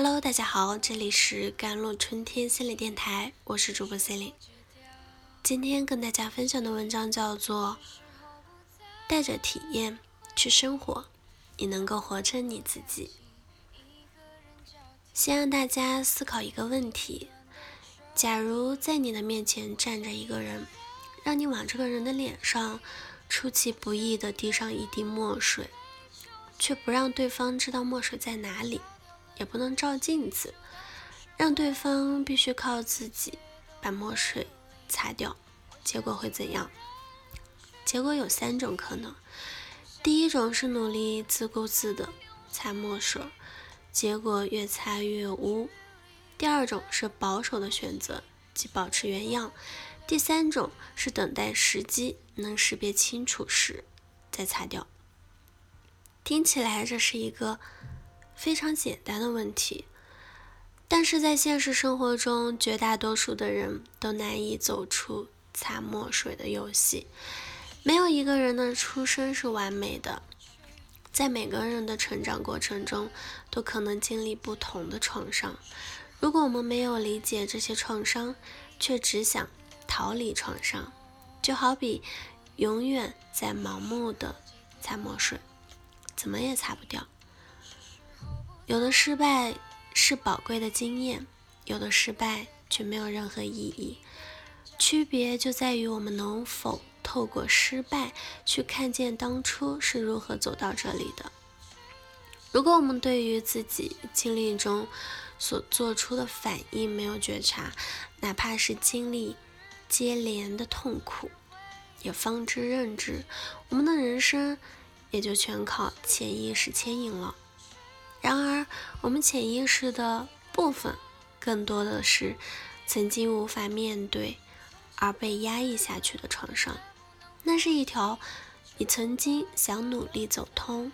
Hello，大家好，这里是甘露春天心理电台，我是主播 c e l i n 今天跟大家分享的文章叫做《带着体验去生活，你能够活成你自己》。先让大家思考一个问题：假如在你的面前站着一个人，让你往这个人的脸上出其不意的滴上一滴墨水，却不让对方知道墨水在哪里。也不能照镜子，让对方必须靠自己把墨水擦掉，结果会怎样？结果有三种可能：第一种是努力自顾自的擦墨水，结果越擦越污；第二种是保守的选择，即保持原样；第三种是等待时机能识别清楚时再擦掉。听起来这是一个。非常简单的问题，但是在现实生活中，绝大多数的人都难以走出擦墨水的游戏。没有一个人的出生是完美的，在每个人的成长过程中，都可能经历不同的创伤。如果我们没有理解这些创伤，却只想逃离创伤，就好比永远在盲目的擦墨水，怎么也擦不掉。有的失败是宝贵的经验，有的失败却没有任何意义。区别就在于我们能否透过失败去看见当初是如何走到这里的。如果我们对于自己经历中所做出的反应没有觉察，哪怕是经历接连的痛苦，也方知认知，我们的人生也就全靠潜意识牵引了。然而，我们潜意识的部分，更多的是曾经无法面对而被压抑下去的创伤。那是一条你曾经想努力走通，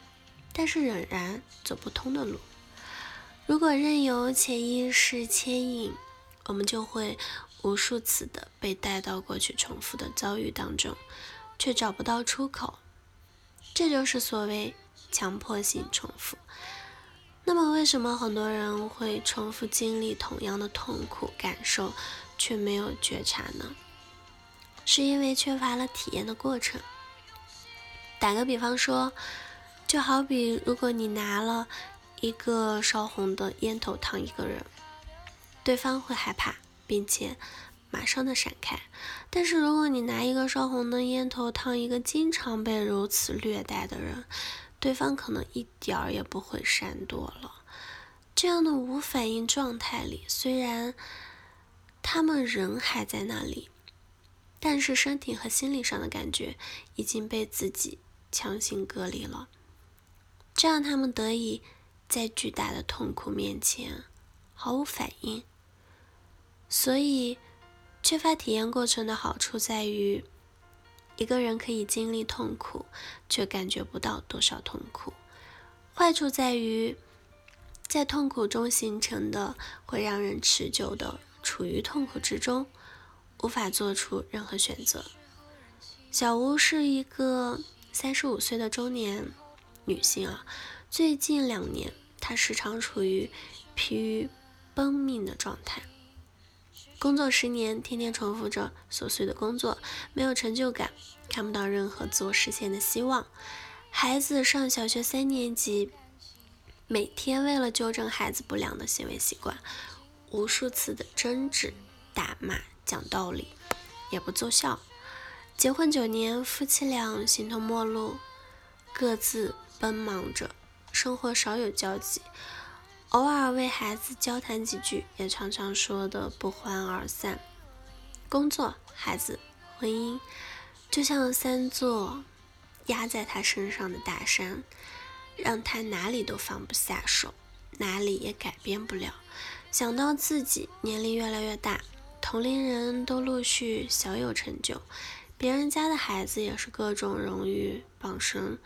但是仍然走不通的路。如果任由潜意识牵引，我们就会无数次的被带到过去重复的遭遇当中，却找不到出口。这就是所谓强迫性重复。那么，为什么很多人会重复经历同样的痛苦感受，却没有觉察呢？是因为缺乏了体验的过程。打个比方说，就好比如果你拿了一个烧红的烟头烫一个人，对方会害怕，并且马上的闪开。但是如果你拿一个烧红的烟头烫一个经常被如此虐待的人，对方可能一点儿也不会闪躲了。这样的无反应状态里，虽然他们人还在那里，但是身体和心理上的感觉已经被自己强行隔离了。这样他们得以在巨大的痛苦面前毫无反应。所以，缺乏体验过程的好处在于。一个人可以经历痛苦，却感觉不到多少痛苦。坏处在于，在痛苦中形成的会让人持久的处于痛苦之中，无法做出任何选择。小吴是一个三十五岁的中年女性啊，最近两年她时常处于疲于奔命的状态。工作十年，天天重复着琐碎的工作，没有成就感，看不到任何自我实现的希望。孩子上小学三年级，每天为了纠正孩子不良的行为习惯，无数次的争执、打骂、讲道理，也不奏效。结婚九年，夫妻俩形同陌路，各自奔忙着，生活少有交集。偶尔为孩子交谈几句，也常常说的不欢而散。工作、孩子、婚姻，就像三座压在他身上的大山，让他哪里都放不下手，哪里也改变不了。想到自己年龄越来越大，同龄人都陆续小有成就，别人家的孩子也是各种荣誉傍身，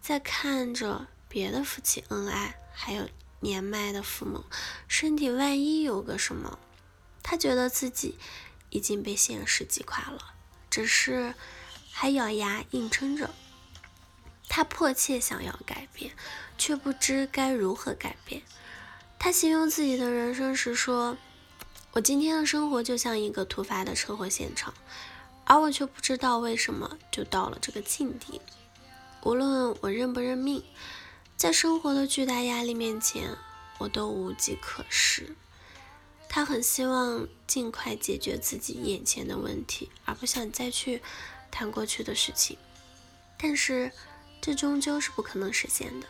在看着别的夫妻恩爱，还有。年迈的父母，身体万一有个什么，他觉得自己已经被现实击垮了，只是还咬牙硬撑着。他迫切想要改变，却不知该如何改变。他形容自己的人生时说：“我今天的生活就像一个突发的车祸现场，而我却不知道为什么就到了这个境地。无论我认不认命，在生活的巨大压力面前，我都无计可施。”他很希望尽快解决自己眼前的问题，而不想再去谈过去的事情。但是，这终究是不可能实现的。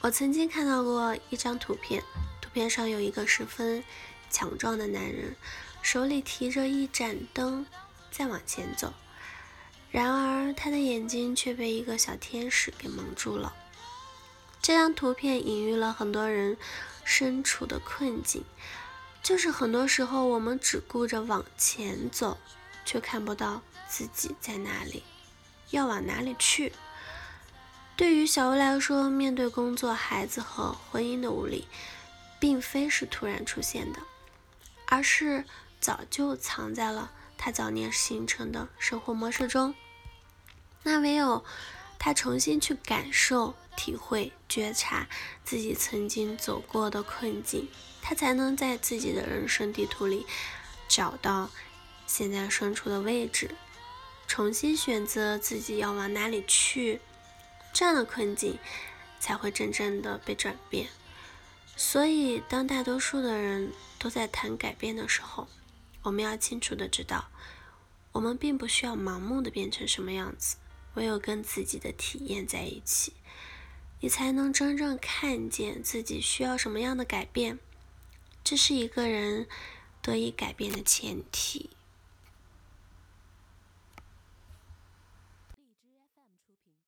我曾经看到过一张图片，图片上有一个十分强壮的男人，手里提着一盏灯在往前走。然而，他的眼睛却被一个小天使给蒙住了。这张图片隐喻了很多人身处的困境，就是很多时候我们只顾着往前走，却看不到自己在哪里，要往哪里去。对于小薇来说，面对工作、孩子和婚姻的无力，并非是突然出现的，而是早就藏在了她早年形成的生活模式中。那唯有他重新去感受、体会、觉察自己曾经走过的困境，他才能在自己的人生地图里找到现在身处的位置，重新选择自己要往哪里去。这样的困境才会真正的被转变。所以，当大多数的人都在谈改变的时候，我们要清楚的知道，我们并不需要盲目的变成什么样子，唯有跟自己的体验在一起，你才能真正看见自己需要什么样的改变。这是一个人得以改变的前提。